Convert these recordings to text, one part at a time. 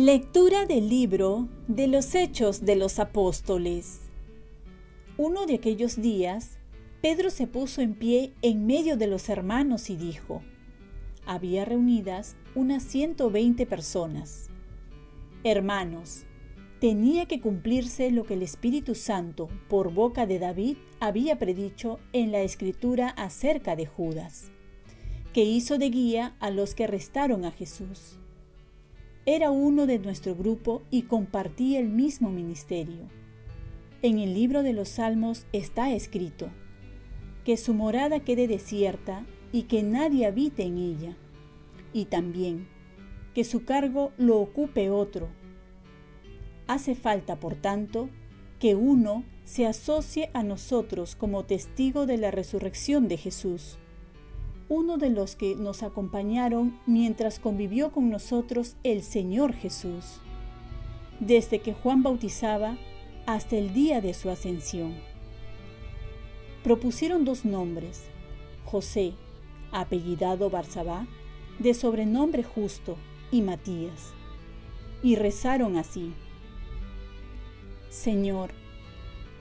Lectura del libro de los Hechos de los Apóstoles. Uno de aquellos días, Pedro se puso en pie en medio de los hermanos y dijo, había reunidas unas 120 personas. Hermanos, tenía que cumplirse lo que el Espíritu Santo, por boca de David, había predicho en la escritura acerca de Judas, que hizo de guía a los que arrestaron a Jesús era uno de nuestro grupo y compartía el mismo ministerio. En el libro de los Salmos está escrito, que su morada quede desierta y que nadie habite en ella, y también que su cargo lo ocupe otro. Hace falta, por tanto, que uno se asocie a nosotros como testigo de la resurrección de Jesús uno de los que nos acompañaron mientras convivió con nosotros el Señor Jesús, desde que Juan bautizaba hasta el día de su ascensión. Propusieron dos nombres, José, apellidado Barsabá, de sobrenombre justo, y Matías, y rezaron así. Señor,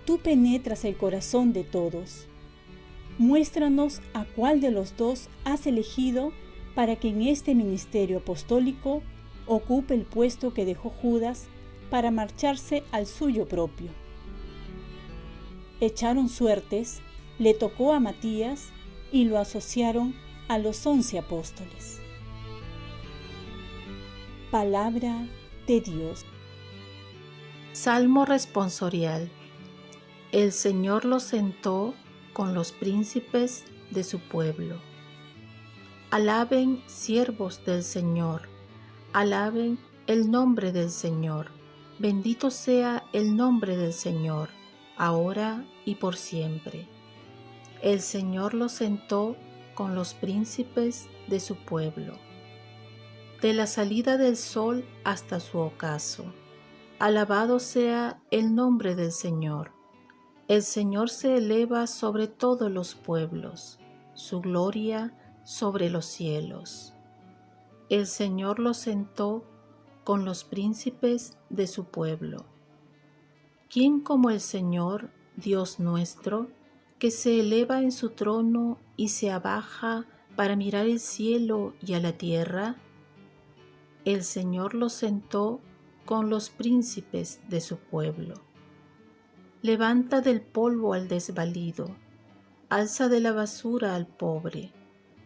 tú penetras el corazón de todos Muéstranos a cuál de los dos has elegido para que en este ministerio apostólico ocupe el puesto que dejó Judas para marcharse al suyo propio. Echaron suertes, le tocó a Matías y lo asociaron a los once apóstoles. Palabra de Dios. Salmo responsorial. El Señor lo sentó con los príncipes de su pueblo. Alaben siervos del Señor, alaben el nombre del Señor. Bendito sea el nombre del Señor, ahora y por siempre. El Señor lo sentó con los príncipes de su pueblo. De la salida del sol hasta su ocaso. Alabado sea el nombre del Señor el Señor se eleva sobre todos los pueblos, su gloria sobre los cielos. El Señor lo sentó con los príncipes de su pueblo. ¿Quién como el Señor, Dios nuestro, que se eleva en su trono y se abaja para mirar el cielo y a la tierra? El Señor lo sentó con los príncipes de su pueblo. Levanta del polvo al desvalido, alza de la basura al pobre,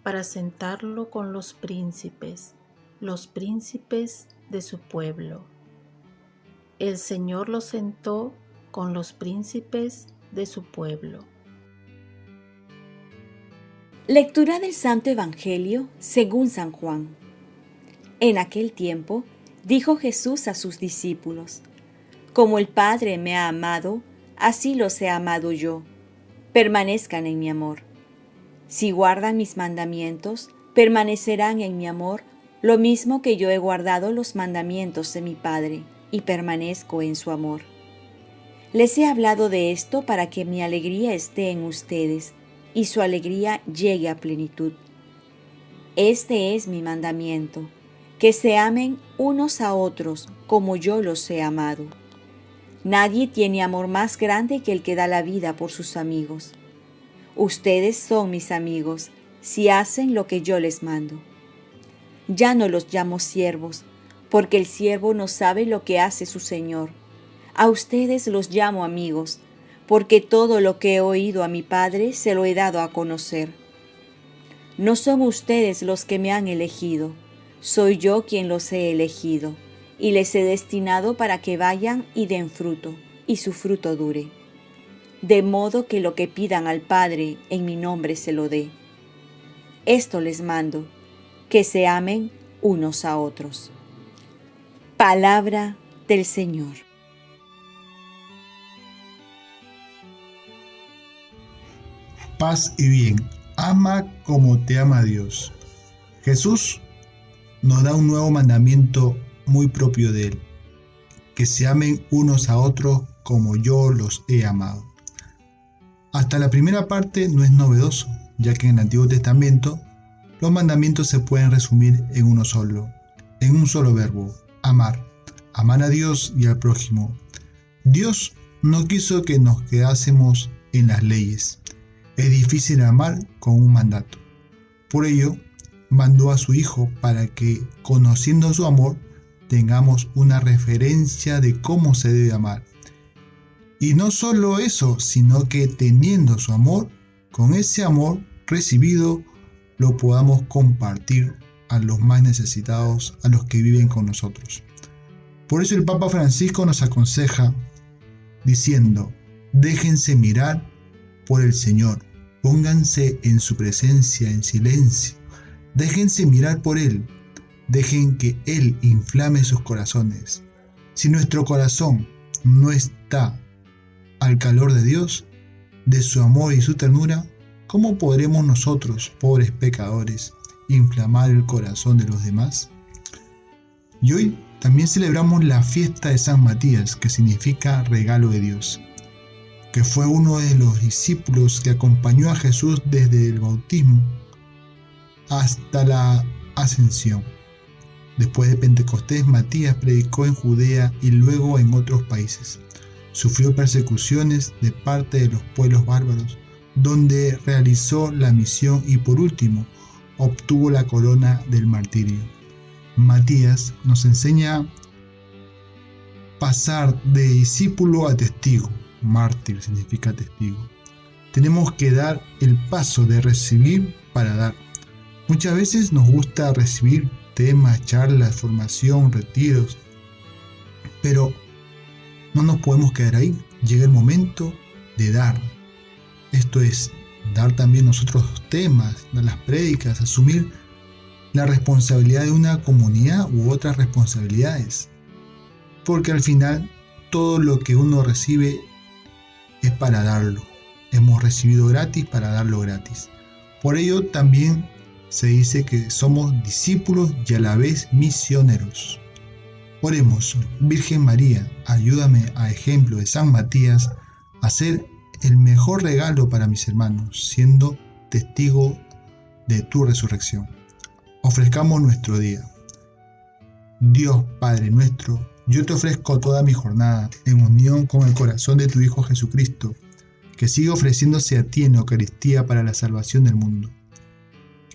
para sentarlo con los príncipes, los príncipes de su pueblo. El Señor lo sentó con los príncipes de su pueblo. Lectura del Santo Evangelio según San Juan. En aquel tiempo dijo Jesús a sus discípulos, Como el Padre me ha amado, así los he amado yo. Permanezcan en mi amor. Si guardan mis mandamientos, permanecerán en mi amor, lo mismo que yo he guardado los mandamientos de mi Padre, y permanezco en su amor. Les he hablado de esto para que mi alegría esté en ustedes, y su alegría llegue a plenitud. Este es mi mandamiento, que se amen unos a otros como yo los he amado. Nadie tiene amor más grande que el que da la vida por sus amigos. Ustedes son mis amigos si hacen lo que yo les mando. Ya no los llamo siervos, porque el siervo no sabe lo que hace su Señor. A ustedes los llamo amigos, porque todo lo que he oído a mi Padre se lo he dado a conocer. No son ustedes los que me han elegido, soy yo quien los he elegido y les he destinado para que vayan y den fruto, y su fruto dure. De modo que lo que pidan al Padre en mi nombre se lo dé. Esto les mando, que se amen unos a otros. Palabra del Señor. Paz y bien. Ama como te ama Dios. Jesús nos da un nuevo mandamiento muy propio de Él, que se amen unos a otros como yo los he amado. Hasta la primera parte no es novedoso, ya que en el Antiguo Testamento los mandamientos se pueden resumir en uno solo, en un solo verbo, amar. amar a Dios y al prójimo. Dios no quiso que nos quedásemos en las leyes. Es difícil amar con un mandato. Por ello, mandó a su Hijo para que, conociendo su amor, tengamos una referencia de cómo se debe amar. Y no solo eso, sino que teniendo su amor, con ese amor recibido, lo podamos compartir a los más necesitados, a los que viven con nosotros. Por eso el Papa Francisco nos aconseja diciendo, déjense mirar por el Señor, pónganse en su presencia en silencio, déjense mirar por Él, dejen que Él inflame sus corazones. Si nuestro corazón no está al calor de Dios, de su amor y su ternura, ¿cómo podremos nosotros, pobres pecadores, inflamar el corazón de los demás? Y hoy también celebramos la fiesta de San Matías, que significa regalo de Dios, que fue uno de los discípulos que acompañó a Jesús desde el bautismo hasta la ascensión. Después de Pentecostés, Matías predicó en Judea y luego en otros países. Sufrió persecuciones de parte de los pueblos bárbaros, donde realizó la misión y por último obtuvo la corona del martirio. Matías nos enseña pasar de discípulo a testigo. Mártir significa testigo. Tenemos que dar el paso de recibir para dar. Muchas veces nos gusta recibir temas, charlas, formación, retiros, pero no nos podemos quedar ahí. Llega el momento de dar. Esto es dar también nosotros temas, dar las prédicas, asumir la responsabilidad de una comunidad u otras responsabilidades. Porque al final todo lo que uno recibe es para darlo. Hemos recibido gratis para darlo gratis. Por ello también se dice que somos discípulos y a la vez misioneros. Oremos, Virgen María, ayúdame a ejemplo de San Matías a ser el mejor regalo para mis hermanos, siendo testigo de tu resurrección ofrezcamos nuestro día. Dios Padre nuestro, yo te ofrezco toda mi jornada en unión con el corazón de tu Hijo Jesucristo, que sigue ofreciéndose a ti en Eucaristía para la salvación del mundo.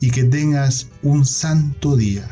y que tengas un santo día.